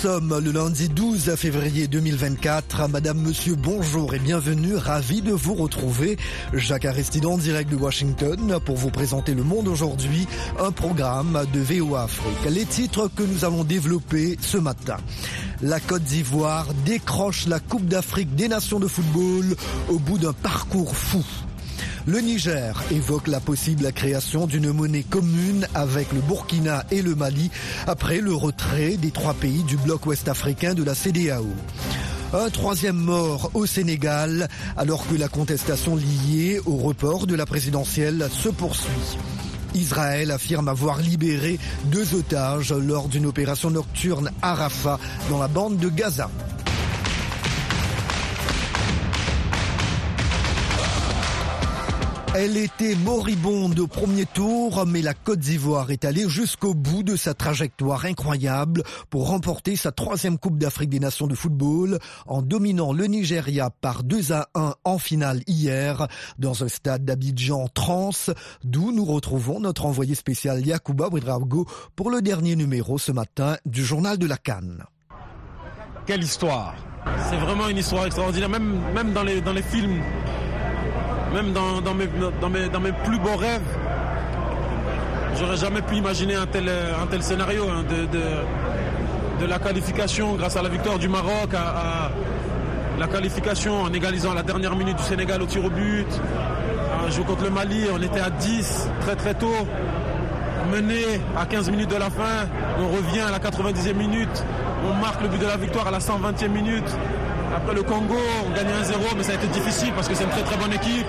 sommes le lundi 12 février 2024. Madame, monsieur, bonjour et bienvenue. Ravi de vous retrouver. Jacques Aristide en direct de Washington pour vous présenter Le Monde aujourd'hui, un programme de VOA Afrique. Les titres que nous allons développer ce matin. La Côte d'Ivoire décroche la Coupe d'Afrique des Nations de football au bout d'un parcours fou. Le Niger évoque la possible création d'une monnaie commune avec le Burkina et le Mali après le retrait des trois pays du bloc ouest-africain de la CDAO. Un troisième mort au Sénégal alors que la contestation liée au report de la présidentielle se poursuit. Israël affirme avoir libéré deux otages lors d'une opération nocturne à Rafah dans la bande de Gaza. Elle était moribonde au premier tour, mais la Côte d'Ivoire est allée jusqu'au bout de sa trajectoire incroyable pour remporter sa troisième Coupe d'Afrique des Nations de football en dominant le Nigeria par 2 à 1 en finale hier dans un stade d'Abidjan trans, d'où nous retrouvons notre envoyé spécial Yacouba Ouedraogo pour le dernier numéro ce matin du journal de la Cannes. Quelle histoire C'est vraiment une histoire extraordinaire, même, dans les films même dans, mes, plus beaux rêves, j'aurais jamais pu imaginer un tel, tel scénario hein, de, la qualification grâce à la victoire du Maroc, à, la qualification en égalisant la dernière minute du Sénégal au tir au but. Un jeu contre le Mali, on était à 10 très très tôt. Mené à 15 minutes de la fin, on revient à la 90e minute, on marque le but de la victoire à la 120e minute. Après le Congo, on gagne 1-0, mais ça a été difficile parce que c'est une très très bonne équipe.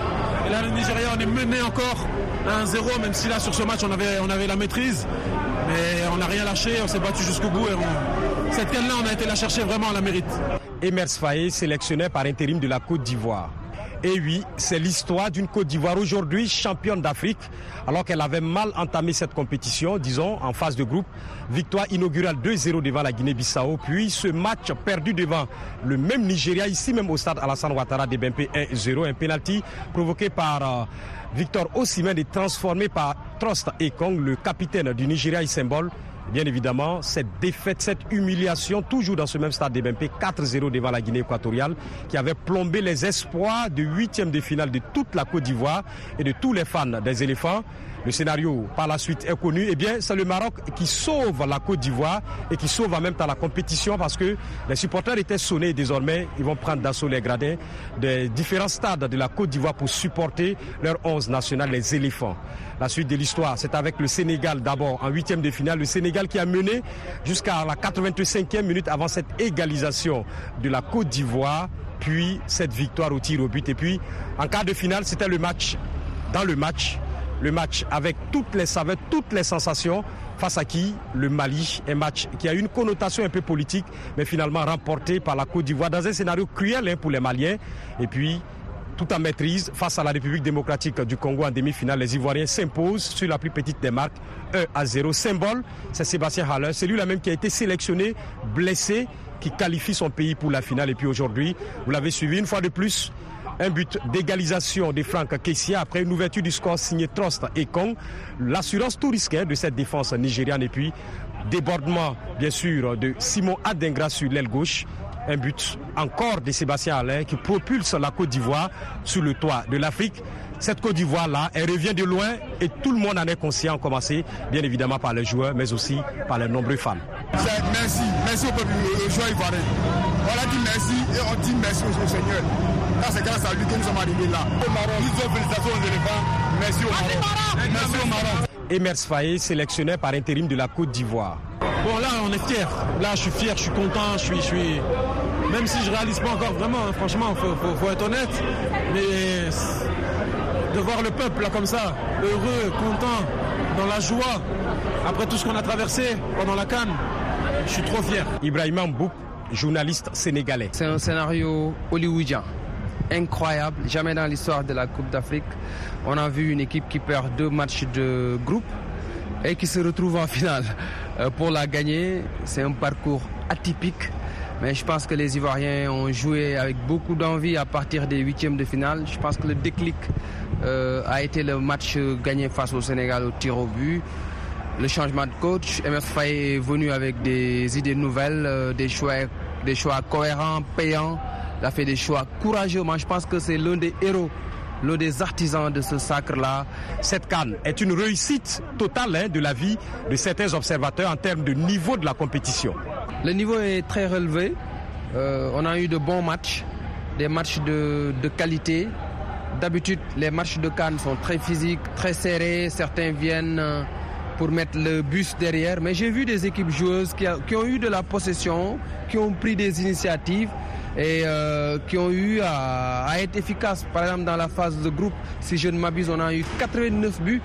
Et là, le Nigeria, on est mené encore 1-0, même si là, sur ce match, on avait, on avait la maîtrise. Mais on n'a rien lâché, on s'est battu jusqu'au bout. Et Cette canne-là, on a été la chercher vraiment, on la mérite. Emers Faye, sélectionné par intérim de la Côte d'Ivoire. Et oui, c'est l'histoire d'une Côte d'Ivoire aujourd'hui championne d'Afrique, alors qu'elle avait mal entamé cette compétition, disons, en phase de groupe. Victoire inaugurale 2-0 devant la Guinée-Bissau, puis ce match perdu devant le même Nigeria, ici même au stade Alassane Ouattara de BMP 1-0, un penalty provoqué par euh, Victor Osimhen et transformé par Trost Ekong, le capitaine du Nigeria et symbole Bien évidemment, cette défaite, cette humiliation, toujours dans ce même stade des BMP, 4-0 devant la Guinée équatoriale, qui avait plombé les espoirs de huitième de finale de toute la Côte d'Ivoire et de tous les fans des éléphants. Le scénario par la suite est connu. Eh bien, c'est le Maroc qui sauve la Côte d'Ivoire et qui sauve en même temps la compétition parce que les supporters étaient sonnés désormais. Ils vont prendre d'assaut les gradins des différents stades de la Côte d'Ivoire pour supporter leur 11 national, les éléphants. La suite de l'histoire, c'est avec le Sénégal d'abord en huitième de finale. Le Sénégal qui a mené jusqu'à la 85e minute avant cette égalisation de la Côte d'Ivoire, puis cette victoire au tir au but. Et puis en quart de finale, c'était le match. Dans le match, le match avec toutes les saveurs, toutes les sensations. Face à qui? Le Mali, un match qui a une connotation un peu politique, mais finalement remporté par la Côte d'Ivoire dans un scénario cruel hein, pour les Maliens. Et puis tout en maîtrise face à la République démocratique du Congo en demi-finale. Les Ivoiriens s'imposent sur la plus petite des marques, 1 à 0. Symbole, c'est Sébastien Haller. C'est lui-là même qui a été sélectionné, blessé, qui qualifie son pays pour la finale. Et puis aujourd'hui, vous l'avez suivi une fois de plus, un but d'égalisation de Franck Kessia après une ouverture du score signé Trost et Kong. L'assurance tout risquée de cette défense nigériane et puis débordement bien sûr de Simon Adengra sur l'aile gauche un but encore de Sébastien Alain qui propulse la Côte d'Ivoire sur le toit de l'Afrique. Cette Côte d'Ivoire-là, elle revient de loin et tout le monde en est conscient, commencé bien évidemment par les joueurs, mais aussi par les nombreux fans. Merci, merci au peuple, aux joueurs ivoiriens. On a dit merci et on dit merci au Seigneur. C'est grâce à lui que nous sommes arrivés là. Au Maroc, nous avons félicitations aux éléphants. Merci au Maroc. Merci au Maroc. Emers Faye, sélectionné par intérim de la Côte d'Ivoire. Bon là on est fiers. Là je suis fier, je suis content, je suis, je suis... Même si je réalise pas encore vraiment, hein, franchement, faut, faut, être honnête. Mais de voir le peuple là comme ça, heureux, content, dans la joie, après tout ce qu'on a traversé pendant la canne, je suis trop fier. Ibrahim Mbouk, journaliste sénégalais. C'est un scénario hollywoodien incroyable. Jamais dans l'histoire de la Coupe d'Afrique, on a vu une équipe qui perd deux matchs de groupe et qui se retrouve en finale. Euh, pour la gagner, c'est un parcours atypique. Mais je pense que les Ivoiriens ont joué avec beaucoup d'envie à partir des huitièmes de finale. Je pense que le déclic euh, a été le match gagné face au Sénégal au tir au but. le changement de coach. MS Faye est venu avec des idées nouvelles, des choix, des choix cohérents, payants. Il a fait des choix courageux. Je pense que c'est l'un des héros l'un des artisans de ce sacre-là. Cette canne est une réussite totale hein, de la vie de certains observateurs en termes de niveau de la compétition. Le niveau est très relevé. on a eu de bons matchs, des matchs de, de qualité, D'habitude, les matchs de Cannes sont très physiques, très serrés. Certains viennent euh, pour mettre le bus derrière. Mais j'ai vu des équipes joueuses qui, ont eu de la possession, qui ont pris des initiatives et euh, qui ont eu à, être efficaces. Par exemple, dans la phase de groupe, si je ne m'abuse, on a eu 89 buts.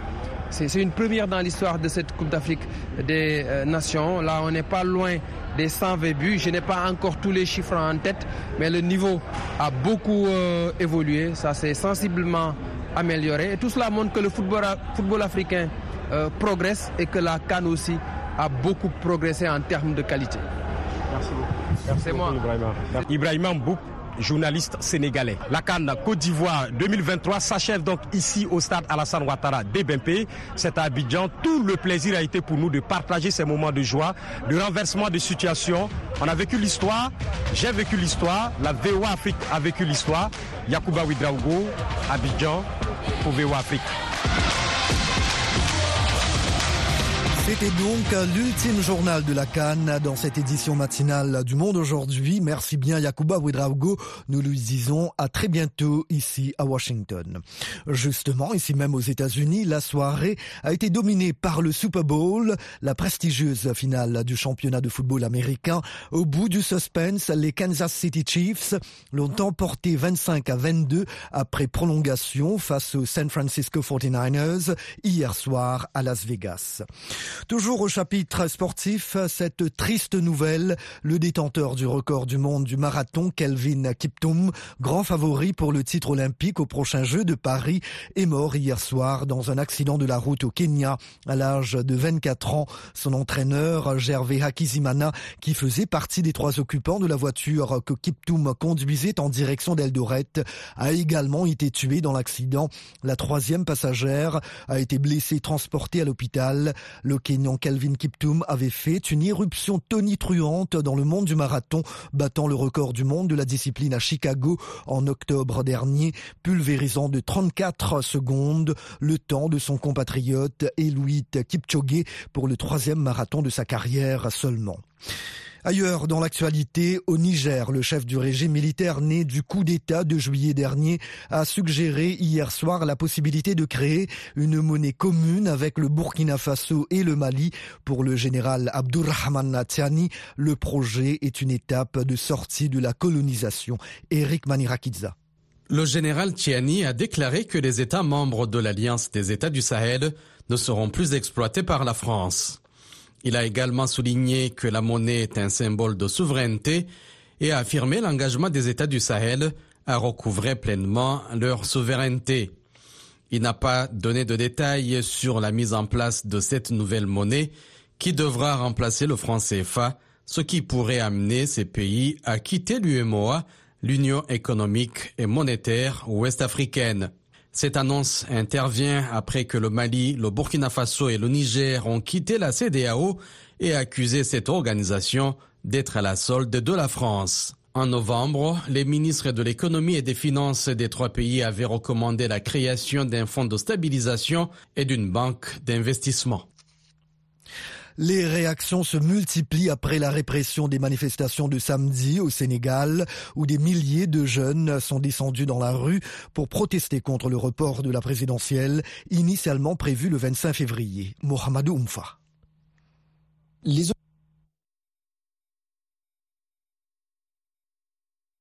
C'est une première dans l'histoire de cette Coupe d'Afrique des euh, Nations. Là, on n'est pas loin des 120 buts. Je n'ai pas encore tous les chiffres en tête, mais le niveau a beaucoup euh, évolué. Ça s'est sensiblement amélioré. Et tout cela montre que le football, football africain progresse et que la Cannes aussi a beaucoup progressé en termes de qualité. Merci beaucoup. Merci moi. Ibrahima Mbouk journaliste sénégalais. La Cannes Côte d'Ivoire 2023 s'achève donc ici au stade Alassane Ouattara d'Ebempe. C'est à Abidjan. Tout le plaisir a été pour nous de partager ces moments de joie, de renversement de situation. On a vécu l'histoire, j'ai vécu l'histoire, la VOA Afrique a vécu l'histoire. Yacouba Ouidraogo, Abidjan pour VOA Afrique. C'était donc l'ultime journal de la Cannes dans cette édition matinale du Monde aujourd'hui. Merci bien Yacouba Ouedraogo. Nous lui disons à très bientôt ici à Washington. Justement, ici même aux États-Unis, la soirée a été dominée par le Super Bowl, la prestigieuse finale du championnat de football américain. Au bout du suspense, les Kansas City Chiefs l'ont emporté 25 à 22 après prolongation face aux San Francisco 49ers hier soir à Las Vegas. Toujours au chapitre sportif, cette triste nouvelle, le détenteur du record du monde du marathon, Kelvin Kiptoum, grand favori pour le titre olympique au prochain Jeu de Paris, est mort hier soir dans un accident de la route au Kenya à l'âge de 24 ans. Son entraîneur, Gervais Hakizimana, qui faisait partie des trois occupants de la voiture que Kiptoum conduisait en direction d'Eldoret, a également été tué dans l'accident. La troisième passagère a été blessée transportée à l'hôpital. Kenyan Calvin Kiptoum avait fait une éruption tonitruante dans le monde du marathon, battant le record du monde de la discipline à Chicago en octobre dernier, pulvérisant de 34 secondes le temps de son compatriote Eluit Kipchoge pour le troisième marathon de sa carrière seulement. Ailleurs, dans l'actualité, au Niger, le chef du régime militaire né du coup d'État de juillet dernier a suggéré hier soir la possibilité de créer une monnaie commune avec le Burkina Faso et le Mali. Pour le général Abdurrahman Natiani, le projet est une étape de sortie de la colonisation. Eric Manirakidza. Le général Tiani a déclaré que les États membres de l'Alliance des États du Sahel ne seront plus exploités par la France. Il a également souligné que la monnaie est un symbole de souveraineté et a affirmé l'engagement des États du Sahel à recouvrer pleinement leur souveraineté. Il n'a pas donné de détails sur la mise en place de cette nouvelle monnaie qui devra remplacer le franc CFA, ce qui pourrait amener ces pays à quitter l'UMOA, l'Union économique et monétaire ouest-africaine. Cette annonce intervient après que le Mali, le Burkina Faso et le Niger ont quitté la CDAO et accusé cette organisation d'être à la solde de la France. En novembre, les ministres de l'économie et des finances des trois pays avaient recommandé la création d'un fonds de stabilisation et d'une banque d'investissement. Les réactions se multiplient après la répression des manifestations de samedi au Sénégal, où des milliers de jeunes sont descendus dans la rue pour protester contre le report de la présidentielle, initialement prévu le 25 février. Mohamedou Oumfa.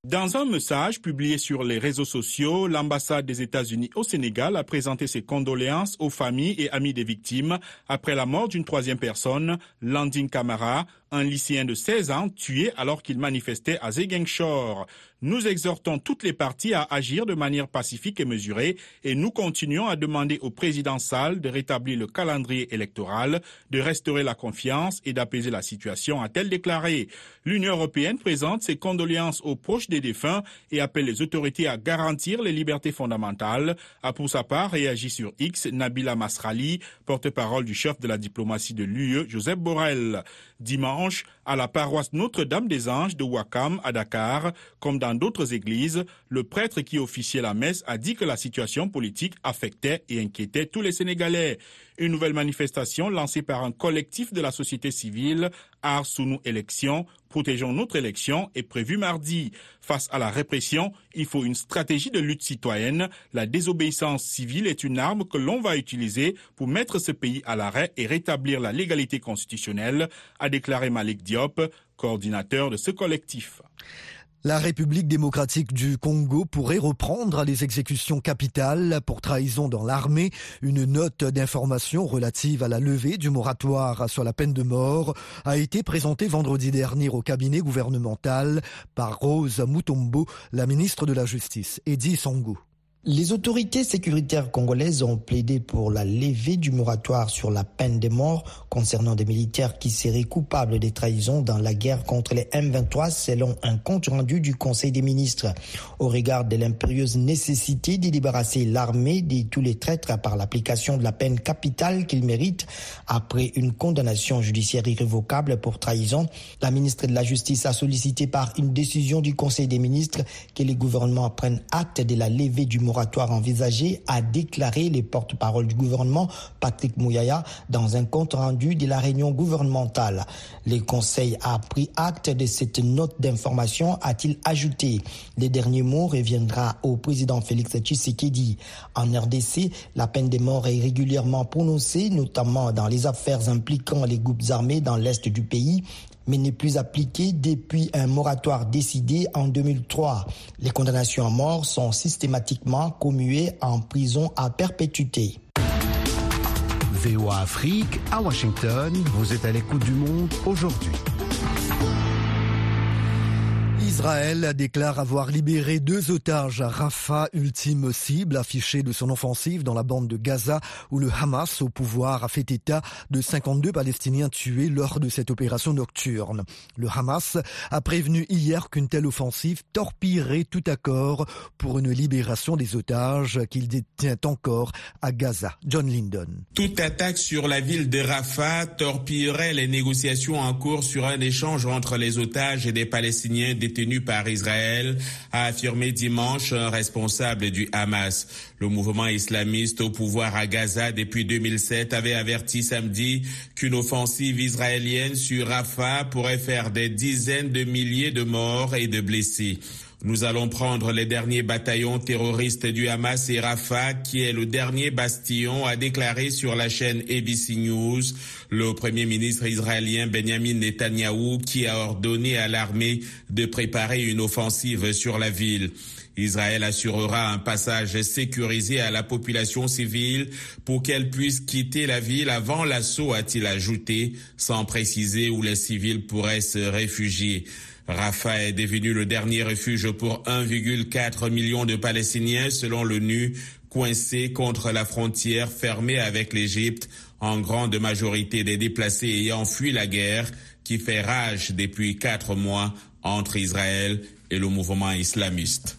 Dans un message publié sur les réseaux sociaux, l'ambassade des États-Unis au Sénégal a présenté ses condoléances aux familles et amis des victimes après la mort d'une troisième personne, Landine Camara, un lycéen de 16 ans tué alors qu'il manifestait à Ziguinchor. Nous exhortons toutes les parties à agir de manière pacifique et mesurée et nous continuons à demander au président Sall de rétablir le calendrier électoral, de restaurer la confiance et d'apaiser la situation, a-t-elle déclaré. L'Union européenne présente ses condoléances aux proches des défunts et appelle les autorités à garantir les libertés fondamentales, a pour sa part réagi sur X Nabila Masrali, porte-parole du chef de la diplomatie de l'UE, Joseph Borrell. Dimanche, à la paroisse Notre-Dame des Anges de Wakam à Dakar, comme dans d'autres églises, le prêtre qui officiait la messe a dit que la situation politique affectait et inquiétait tous les Sénégalais. Une nouvelle manifestation lancée par un collectif de la société civile, Ars Sous élection, protégeons notre élection, est prévue mardi. Face à la répression, il faut une stratégie de lutte citoyenne. La désobéissance civile est une arme que l'on va utiliser pour mettre ce pays à l'arrêt et rétablir la légalité constitutionnelle, a déclaré Malik Diop, coordinateur de ce collectif. La République démocratique du Congo pourrait reprendre les exécutions capitales pour trahison dans l'armée. Une note d'information relative à la levée du moratoire sur la peine de mort a été présentée vendredi dernier au cabinet gouvernemental par Rose Mutombo, la ministre de la Justice, Eddie Songo. Les autorités sécuritaires congolaises ont plaidé pour la levée du moratoire sur la peine de mort concernant des militaires qui seraient coupables des trahisons dans la guerre contre les M23 selon un compte rendu du Conseil des ministres. Au regard de l'impérieuse nécessité de débarrasser l'armée de tous les traîtres par l'application de la peine capitale qu'ils méritent après une condamnation judiciaire irrévocable pour trahison, la ministre de la Justice a sollicité par une décision du Conseil des ministres que les gouvernements prennent acte de la levée du moratoire envisagé, a déclaré les porte-parole du gouvernement, Patrick Mouyaya, dans un compte rendu de la réunion gouvernementale. Le Conseil a pris acte de cette note d'information, a-t-il ajouté. Les derniers mots reviendra au président Félix Tshisekedi. En RDC, la peine de mort est régulièrement prononcée, notamment dans les affaires impliquant les groupes armés dans l'est du pays mais n'est plus appliquée depuis un moratoire décidé en 2003. Les condamnations à mort sont systématiquement commuées en prison à perpétuité. VOA Afrique à Washington, vous êtes à l'écoute du monde aujourd'hui. Israël déclare avoir libéré deux otages à Rafah, ultime cible affichée de son offensive dans la bande de Gaza, où le Hamas au pouvoir a fait état de 52 Palestiniens tués lors de cette opération nocturne. Le Hamas a prévenu hier qu'une telle offensive torpillerait tout accord pour une libération des otages qu'il détient encore à Gaza. John Lyndon. Toute attaque sur la ville de torpillerait les négociations en cours sur un échange entre les otages et des Palestiniens par Israël, a affirmé dimanche un responsable du Hamas. Le mouvement islamiste au pouvoir à Gaza depuis 2007 avait averti samedi qu'une offensive israélienne sur Rafah pourrait faire des dizaines de milliers de morts et de blessés. Nous allons prendre les derniers bataillons terroristes du Hamas et Rafah, qui est le dernier bastion, a déclaré sur la chaîne ABC News le premier ministre israélien Benjamin Netanyahou, qui a ordonné à l'armée de préparer une offensive sur la ville. Israël assurera un passage sécurisé à la population civile pour qu'elle puisse quitter la ville avant l'assaut, a-t-il ajouté, sans préciser où les civils pourraient se réfugier. Rafah est devenu le dernier refuge pour 1,4 million de Palestiniens selon l'ONU, coincés contre la frontière fermée avec l'Égypte, en grande majorité des déplacés ayant fui la guerre qui fait rage depuis quatre mois entre Israël et le mouvement islamiste.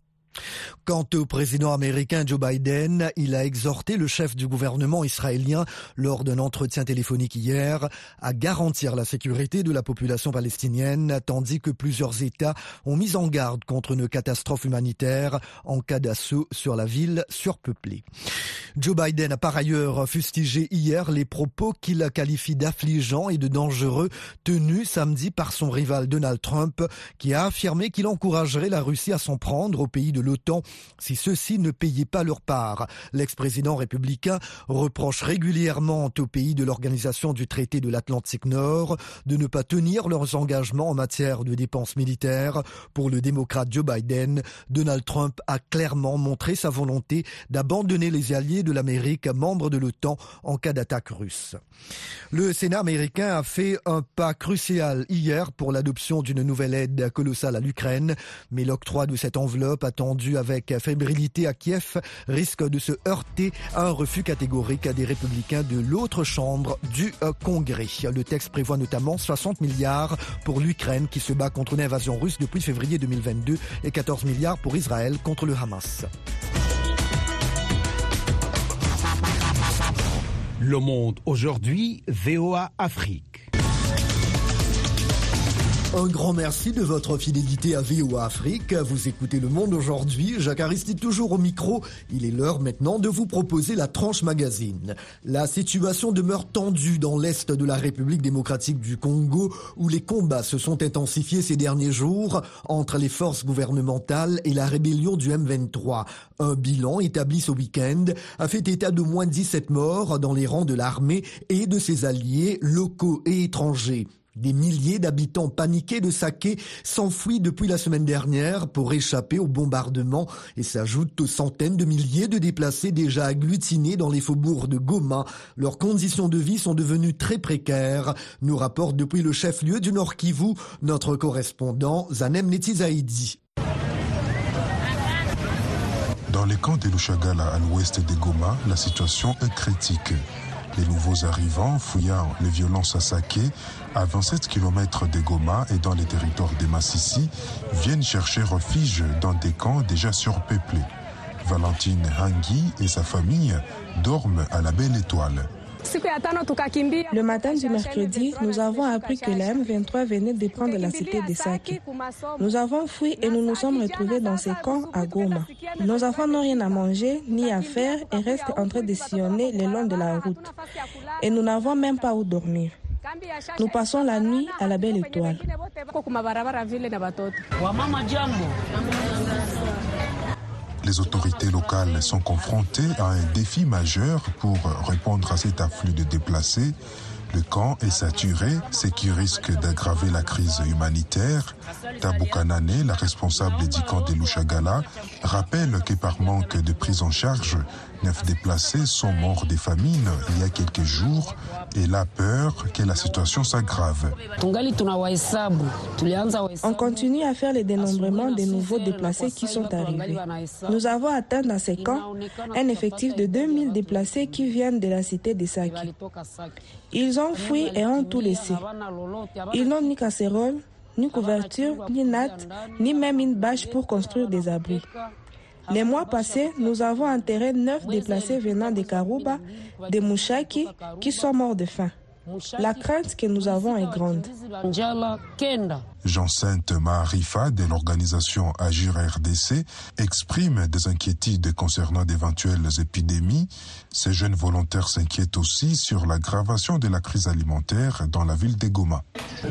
Quant au président américain Joe Biden, il a exhorté le chef du gouvernement israélien lors d'un entretien téléphonique hier à garantir la sécurité de la population palestinienne, tandis que plusieurs États ont mis en garde contre une catastrophe humanitaire en cas d'assaut sur la ville surpeuplée. Joe Biden a par ailleurs fustigé hier les propos qu'il qualifie d'affligeants et de dangereux tenus samedi par son rival Donald Trump, qui a affirmé qu'il encouragerait la Russie à s'en prendre aux pays de l'OTAN si ceux-ci ne payaient pas leur part. L'ex-président républicain reproche régulièrement aux pays de l'organisation du traité de l'Atlantique Nord de ne pas tenir leurs engagements en matière de dépenses militaires. Pour le démocrate Joe Biden, Donald Trump a clairement montré sa volonté d'abandonner les alliés de l'Amérique membres de l'OTAN en cas d'attaque russe. Le Sénat américain a fait un pas crucial hier pour l'adoption d'une nouvelle aide colossale à l'Ukraine, mais l'octroi de cette enveloppe attendu avec fébrilité à Kiev risque de se heurter à un refus catégorique des républicains de l'autre chambre du euh, Congrès. Le texte prévoit notamment 60 milliards pour l'Ukraine qui se bat contre une invasion russe depuis février 2022 et 14 milliards pour Israël contre le Hamas. Le monde aujourd'hui, VOA Afrique. Un grand merci de votre fidélité à VOA Afrique. Vous écoutez Le Monde aujourd'hui. Jacques Aristide toujours au micro. Il est l'heure maintenant de vous proposer la tranche magazine. La situation demeure tendue dans l'est de la République démocratique du Congo où les combats se sont intensifiés ces derniers jours entre les forces gouvernementales et la rébellion du M23. Un bilan établi ce week-end a fait état de moins 17 morts dans les rangs de l'armée et de ses alliés locaux et étrangers. Des milliers d'habitants paniqués de Saké s'enfuient depuis la semaine dernière pour échapper au bombardement et s'ajoutent aux centaines de milliers de déplacés déjà agglutinés dans les faubourgs de Goma. Leurs conditions de vie sont devenues très précaires, nous rapporte depuis le chef-lieu du Nord Kivu notre correspondant Zanem Netizaidi. Dans les camps de Lushagala à l'ouest de Goma, la situation est critique. Les nouveaux arrivants, fouillant les violences à Saké, à 27 km de Goma et dans les territoires de Massissi, viennent chercher refuge dans des camps déjà surpeuplés. Valentine Hangui et sa famille dorment à la Belle Étoile. Le matin du mercredi, nous avons appris que la M23 venait de prendre la cité de Sake. Nous avons fui et nous nous sommes retrouvés dans ces camps à Goma. Nos enfants n'ont rien à manger ni à faire et restent en train de sillonner le long de la route. Et nous n'avons même pas où dormir. Nous passons la nuit à la belle étoile. Les autorités locales sont confrontées à un défi majeur pour répondre à cet afflux de déplacés. Le camp est saturé, ce qui risque d'aggraver la crise humanitaire. Tabou Kanane, la responsable du camp de Lushagala, rappelle que par manque de prise en charge, neuf déplacés sont morts des famines il y a quelques jours et la peur que la situation s'aggrave. On continue à faire le dénombrement des nouveaux déplacés qui sont arrivés. Nous avons atteint dans ces camps un effectif de 2000 déplacés qui viennent de la cité de Saki. Ils ont fui et ont tout laissé. Ils n'ont ni casserole, ni couverture, ni natte, ni même une bâche pour construire des abris. Les mois passés, nous avons enterré neuf déplacés venant de Karuba, de Mouchaki, qui sont morts de faim. La crainte que nous avons est grande. Jean-Sainte Maharifa de l'organisation Agir RDC exprime des inquiétudes concernant d'éventuelles épidémies. Ces jeunes volontaires s'inquiètent aussi sur l'aggravation de la crise alimentaire dans la ville de Goma.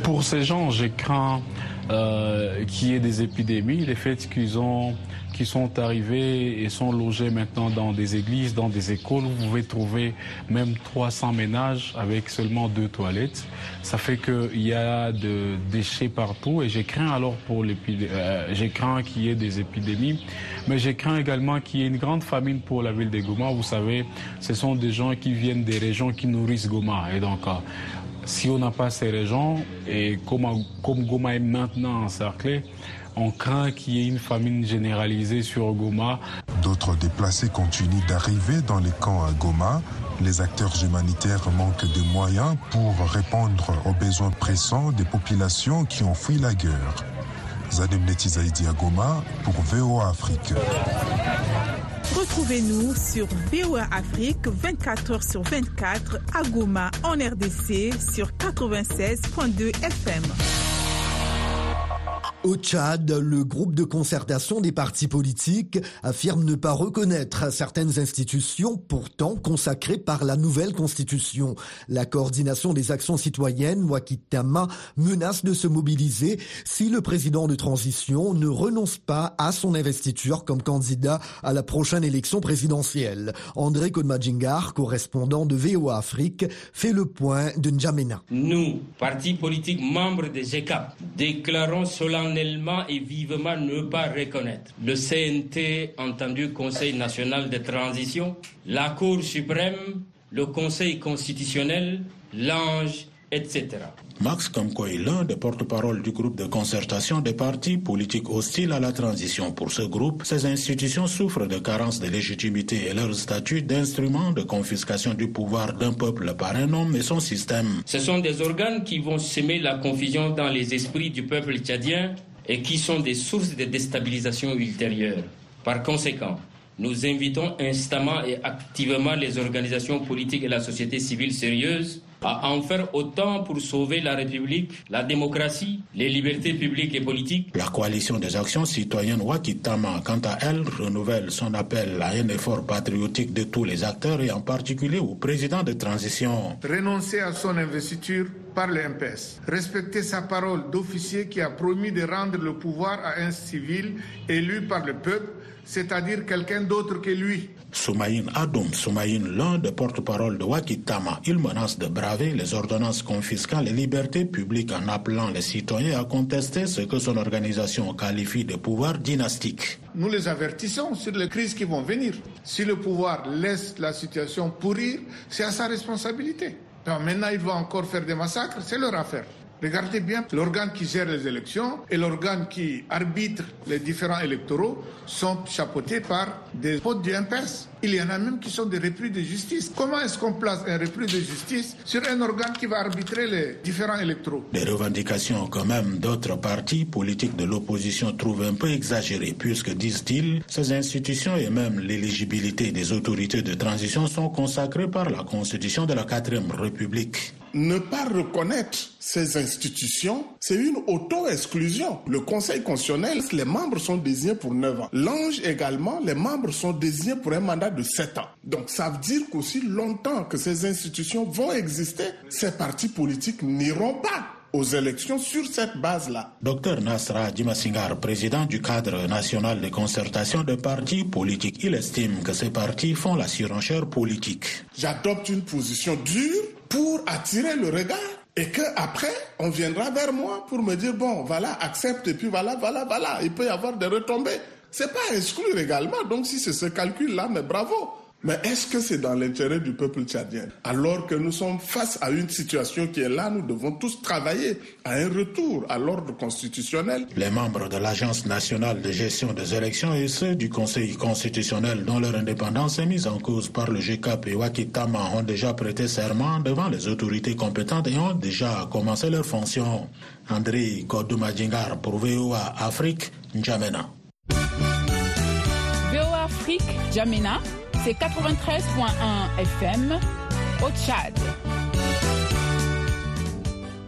Pour ces gens, j'ai craint euh, qu'il y ait des épidémies, les faits qu'ils ont qui sont arrivés et sont logés maintenant dans des églises, dans des écoles. Vous pouvez trouver même 300 ménages avec seulement deux toilettes. Ça fait qu'il y a de déchets partout et j'ai craint alors pour euh, j'ai craint qu'il y ait des épidémies, mais j'ai craint également qu'il y ait une grande famine pour la ville de Goma. Vous savez, ce sont des gens qui viennent des régions qui nourrissent Goma et donc si on n'a pas ces régions et comme, comme Goma est maintenant encerclé, on craint qu'il y ait une famine généralisée sur Goma. D'autres déplacés continuent d'arriver dans les camps à Goma. Les acteurs humanitaires manquent de moyens pour répondre aux besoins pressants des populations qui ont fui la guerre. Zadem Netizaidi à Goma pour VOA Afrique. Retrouvez-nous sur VOA Afrique 24 h sur 24 à Goma en RDC sur 96.2 FM. Au Tchad, le groupe de concertation des partis politiques affirme ne pas reconnaître certaines institutions pourtant consacrées par la nouvelle constitution. La coordination des actions citoyennes, Wakitama, menace de se mobiliser si le président de transition ne renonce pas à son investiture comme candidat à la prochaine élection présidentielle. André Kodmajingar, correspondant de VOA Afrique, fait le point de N'Djamena. Nous, partis politiques membres des GECAP, déclarons solennellement et vivement ne pas reconnaître. Le CNT, entendu Conseil national de transition, la Cour suprême, le Conseil constitutionnel, l'Ange, etc. Max Kamkoy, l'un des porte-parole du groupe de concertation des partis politiques hostiles à la transition. Pour ce groupe, ces institutions souffrent de carences de légitimité et leur statut d'instrument de confiscation du pouvoir d'un peuple par un homme et son système. Ce sont des organes qui vont semer la confusion dans les esprits du peuple tchadien et qui sont des sources de déstabilisation ultérieure. Par conséquent, nous invitons instamment et activement les organisations politiques et la société civile sérieuse à en faire autant pour sauver la République, la démocratie, les libertés publiques et politiques. La coalition des actions citoyennes Wakitama, quant à elle, renouvelle son appel à un effort patriotique de tous les acteurs et en particulier au président de transition. Renoncer à son investiture par le MPS. Respecter sa parole d'officier qui a promis de rendre le pouvoir à un civil élu par le peuple, c'est-à-dire quelqu'un d'autre que lui. Soumaïn Adoum Soumaïn, l'un des porte-parole de Wakitama, il menace de braver les ordonnances confiscales et libertés publiques en appelant les citoyens à contester ce que son organisation qualifie de pouvoir dynastique. Nous les avertissons sur les crises qui vont venir. Si le pouvoir laisse la situation pourrir, c'est à sa responsabilité. Donc maintenant, il va encore faire des massacres, c'est leur affaire. Regardez bien, l'organe qui gère les élections et l'organe qui arbitre les différents électoraux sont chapeautés par des potes du MPS. Il y en a même qui sont des repris de justice. Comment est-ce qu'on place un repris de justice sur un organe qui va arbitrer les différents électoraux? Des revendications quand même d'autres partis politiques de l'opposition trouvent un peu exagérées puisque, disent-ils, ces institutions et même l'éligibilité des autorités de transition sont consacrées par la Constitution de la 4ème République. Ne pas reconnaître ces institutions, c'est une auto-exclusion. Le Conseil constitutionnel, les membres sont désignés pour 9 ans. L'ange également, les membres sont désignés pour un mandat de 7 ans. Donc ça veut dire qu'aussi longtemps que ces institutions vont exister, ces partis politiques n'iront pas aux élections sur cette base-là. Docteur Nasra Dimasingar, président du cadre national de concertation de partis politiques, il estime que ces partis font la surenchère politique. J'adopte une position dure pour attirer le regard et que après on viendra vers moi pour me dire bon voilà accepte et puis voilà voilà voilà il peut y avoir des retombées. C'est pas exclure également. Donc si c'est ce calcul là mais bravo mais est-ce que c'est dans l'intérêt du peuple tchadien? Alors que nous sommes face à une situation qui est là, nous devons tous travailler à un retour à l'ordre constitutionnel. Les membres de l'Agence nationale de gestion des élections et ceux du Conseil constitutionnel dont leur indépendance est mise en cause par le GCAP et Wakitama ont déjà prêté serment devant les autorités compétentes et ont déjà commencé leurs fonctions. André Kodoumadjingar pour VOA Afrique, N'Djamena. VOA Afrique, N'Djamena c'est 93.1 FM au Tchad.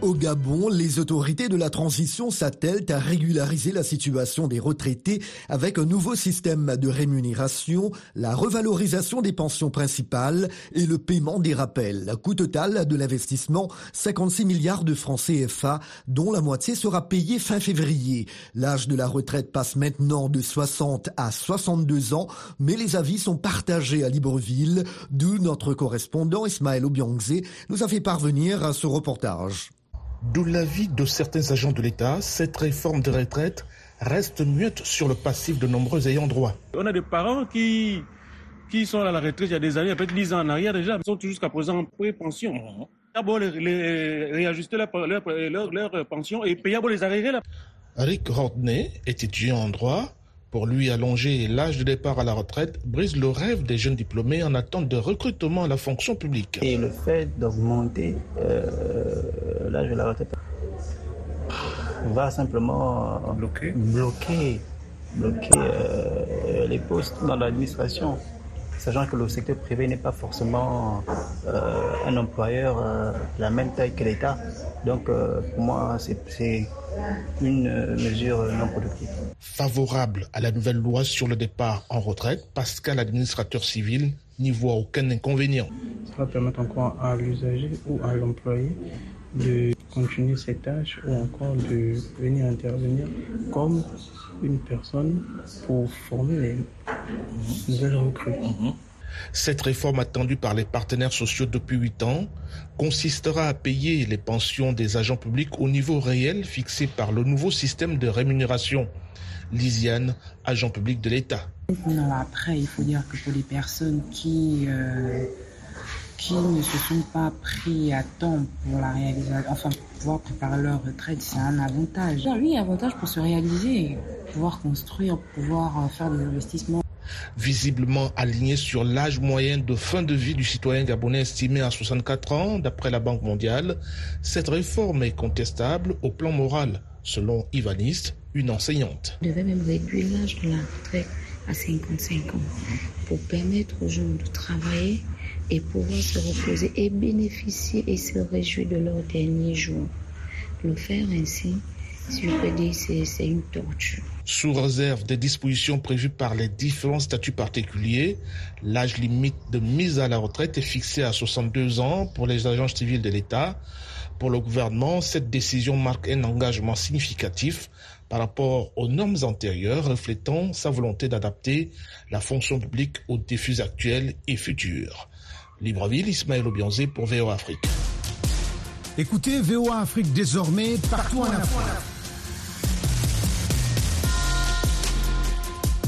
Au Gabon, les autorités de la transition s'attellent à régulariser la situation des retraités avec un nouveau système de rémunération, la revalorisation des pensions principales et le paiement des rappels. Coût total de l'investissement, 56 milliards de francs CFA, dont la moitié sera payée fin février. L'âge de la retraite passe maintenant de 60 à 62 ans, mais les avis sont partagés à Libreville, d'où notre correspondant Ismaël Obiangze nous a fait parvenir à ce reportage. D'où l'avis de certains agents de l'État, cette réforme de retraite reste muette sur le passif de nombreux ayants droit. On a des parents qui, qui sont à la retraite il y a des années, peut-être 10 ans en arrière déjà, ils sont jusqu'à présent en pré-pension. D'abord, les, les, réajuster leur, leur, leur, leur, pension et payer les arrêter là. Rick Rodney est étudiant en droit. Pour lui, allonger l'âge de départ à la retraite brise le rêve des jeunes diplômés en attente de recrutement à la fonction publique. Et le fait d'augmenter euh, l'âge de la retraite va simplement bloquer, bloquer, bloquer euh, les postes dans l'administration, sachant que le secteur privé n'est pas forcément euh, un employeur de la même taille que l'État. Donc pour moi, c'est une mesure non productive. Favorable à la nouvelle loi sur le départ en retraite, Pascal, administrateur civil, n'y voit aucun inconvénient. Ça va permettre encore à l'usager ou à l'employé de continuer ses tâches ou encore de venir intervenir comme une personne pour former les nouvelles recrues. Cette réforme attendue par les partenaires sociaux depuis huit ans consistera à payer les pensions des agents publics au niveau réel fixé par le nouveau système de rémunération. Lisiane, agent public de l'État. Après, il faut dire que pour les personnes qui, euh, qui ne se sont pas pris à temps pour la réalisation, enfin, pour pouvoir préparer leur retraite, c'est un avantage. Oui, avantage pour se réaliser, pouvoir construire, pouvoir faire des investissements visiblement aligné sur l'âge moyen de fin de vie du citoyen gabonais estimé à 64 ans d'après la Banque mondiale. Cette réforme est contestable au plan moral, selon Ivaniste, une enseignante. On devait même réduire l'âge de la retraite à 55 ans pour permettre aux gens de travailler et pouvoir se reposer et bénéficier et se réjouir de leur dernier jour. Le faire ainsi, si je peux dire, c'est une torture. Sous réserve des dispositions prévues par les différents statuts particuliers, l'âge limite de mise à la retraite est fixé à 62 ans pour les agents civils de l'État. Pour le gouvernement, cette décision marque un engagement significatif par rapport aux normes antérieures, reflétant sa volonté d'adapter la fonction publique aux défis actuels et futurs. Libreville, Ismaël Obianzé pour VOA Afrique. Écoutez VOA Afrique désormais partout en Afrique.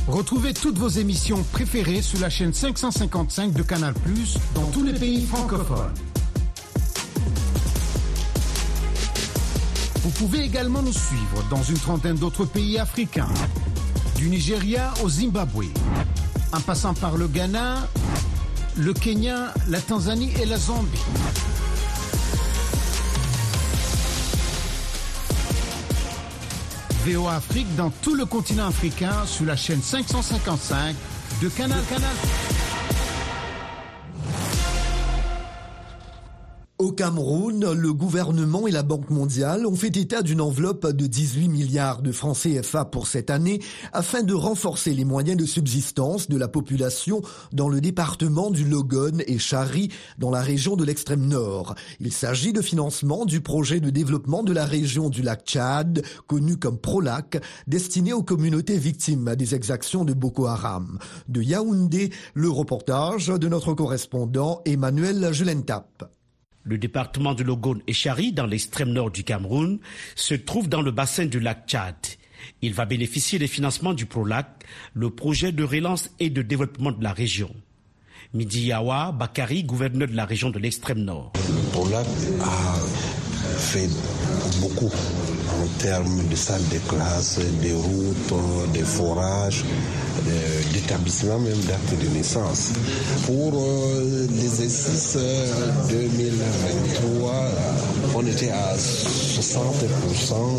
Retrouvez toutes vos émissions préférées sur la chaîne 555 de Canal Plus dans tous les pays francophones. Vous pouvez également nous suivre dans une trentaine d'autres pays africains, du Nigeria au Zimbabwe, en passant par le Ghana, le Kenya, la Tanzanie et la Zambie. VOA Afrique dans tout le continent africain sur la chaîne 555 de Canal Canal. Au Cameroun, le gouvernement et la Banque mondiale ont fait état d'une enveloppe de 18 milliards de francs CFA pour cette année afin de renforcer les moyens de subsistance de la population dans le département du Logon et Chari dans la région de l'extrême nord. Il s'agit de financement du projet de développement de la région du lac Tchad, connu comme ProLac, destiné aux communautés victimes des exactions de Boko Haram. De Yaoundé, le reportage de notre correspondant Emmanuel Julentap. Le département de Logon et Chari, dans l'extrême nord du Cameroun, se trouve dans le bassin du lac Tchad. Il va bénéficier des financements du ProLac, le projet de relance et de développement de la région. Midi Yawa Bakari, gouverneur de la région de l'extrême nord. Le ProLac a fait beaucoup en termes de salles de classe, des routes, des forages, d'établissements même d'actes de naissance. Pour l'exercice 2023, on était à 60%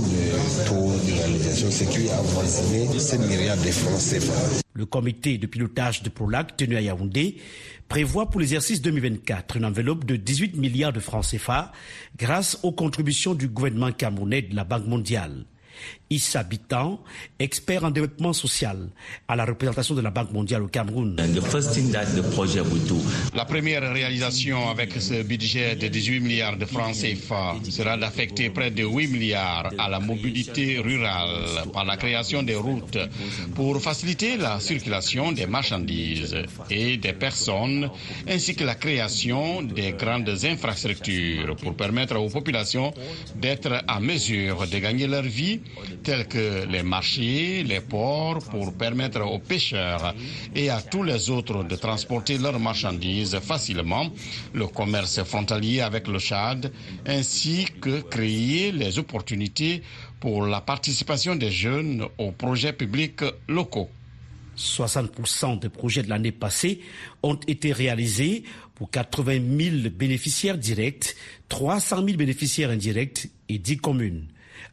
de taux de réalisation, ce qui a avoisiné 7 milliards de francs CFA. Le comité de pilotage de ProLac tenu à Yaoundé prévoit pour l'exercice 2024 une enveloppe de 18 milliards de francs CFA grâce aux contributions du gouvernement camerounais de la Banque mondiale. Issa Bitan, expert en développement social à la représentation de la Banque mondiale au Cameroun. La première réalisation avec ce budget de 18 milliards de francs CFA sera d'affecter près de 8 milliards à la mobilité rurale par la création des routes pour faciliter la circulation des marchandises et des personnes ainsi que la création des grandes infrastructures pour permettre aux populations d'être à mesure de gagner leur vie tels que les marchés, les ports, pour permettre aux pêcheurs et à tous les autres de transporter leurs marchandises facilement, le commerce frontalier avec le Tchad, ainsi que créer les opportunités pour la participation des jeunes aux projets publics locaux. 60% des projets de l'année passée ont été réalisés pour 80 000 bénéficiaires directs, 300 000 bénéficiaires indirects et 10 communes.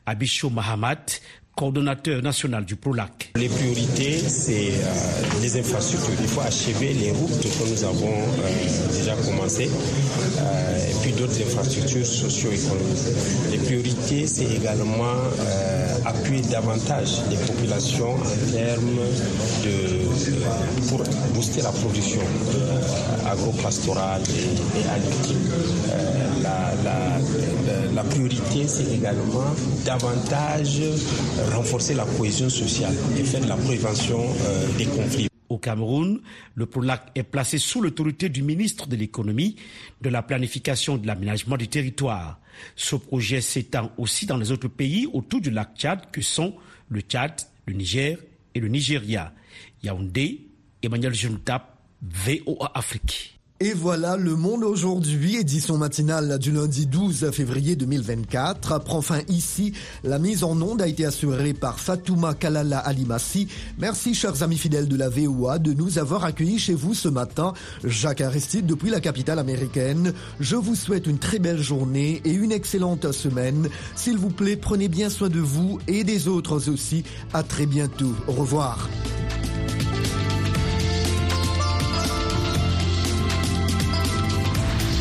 Abicho Mahamat, coordonnateur national du PROLAC. Les priorités, c'est euh, les infrastructures. Il faut achever les routes que nous avons euh, déjà commencées, euh, et puis d'autres infrastructures socio-économiques. Les priorités, c'est également appuyer davantage les populations en termes de pour booster la production agro-pastorale et, et halieutique. La, la, priorité, c'est également davantage renforcer la cohésion sociale et faire de la prévention des conflits. Au Cameroun, le PROLAC est placé sous l'autorité du ministre de l'économie, de la planification et de l'aménagement du territoire. Ce projet s'étend aussi dans les autres pays autour du lac Tchad que sont le Tchad, le Niger et le Nigeria. Yaoundé, Emmanuel Juntap, VOA Afrique. Et voilà, le monde aujourd'hui, édition matinale du lundi 12 février 2024, prend fin ici. La mise en onde a été assurée par Fatouma Kalala Alimassi. Merci, chers amis fidèles de la VOA, de nous avoir accueillis chez vous ce matin. Jacques Aristide depuis la capitale américaine. Je vous souhaite une très belle journée et une excellente semaine. S'il vous plaît, prenez bien soin de vous et des autres aussi. À très bientôt. Au revoir.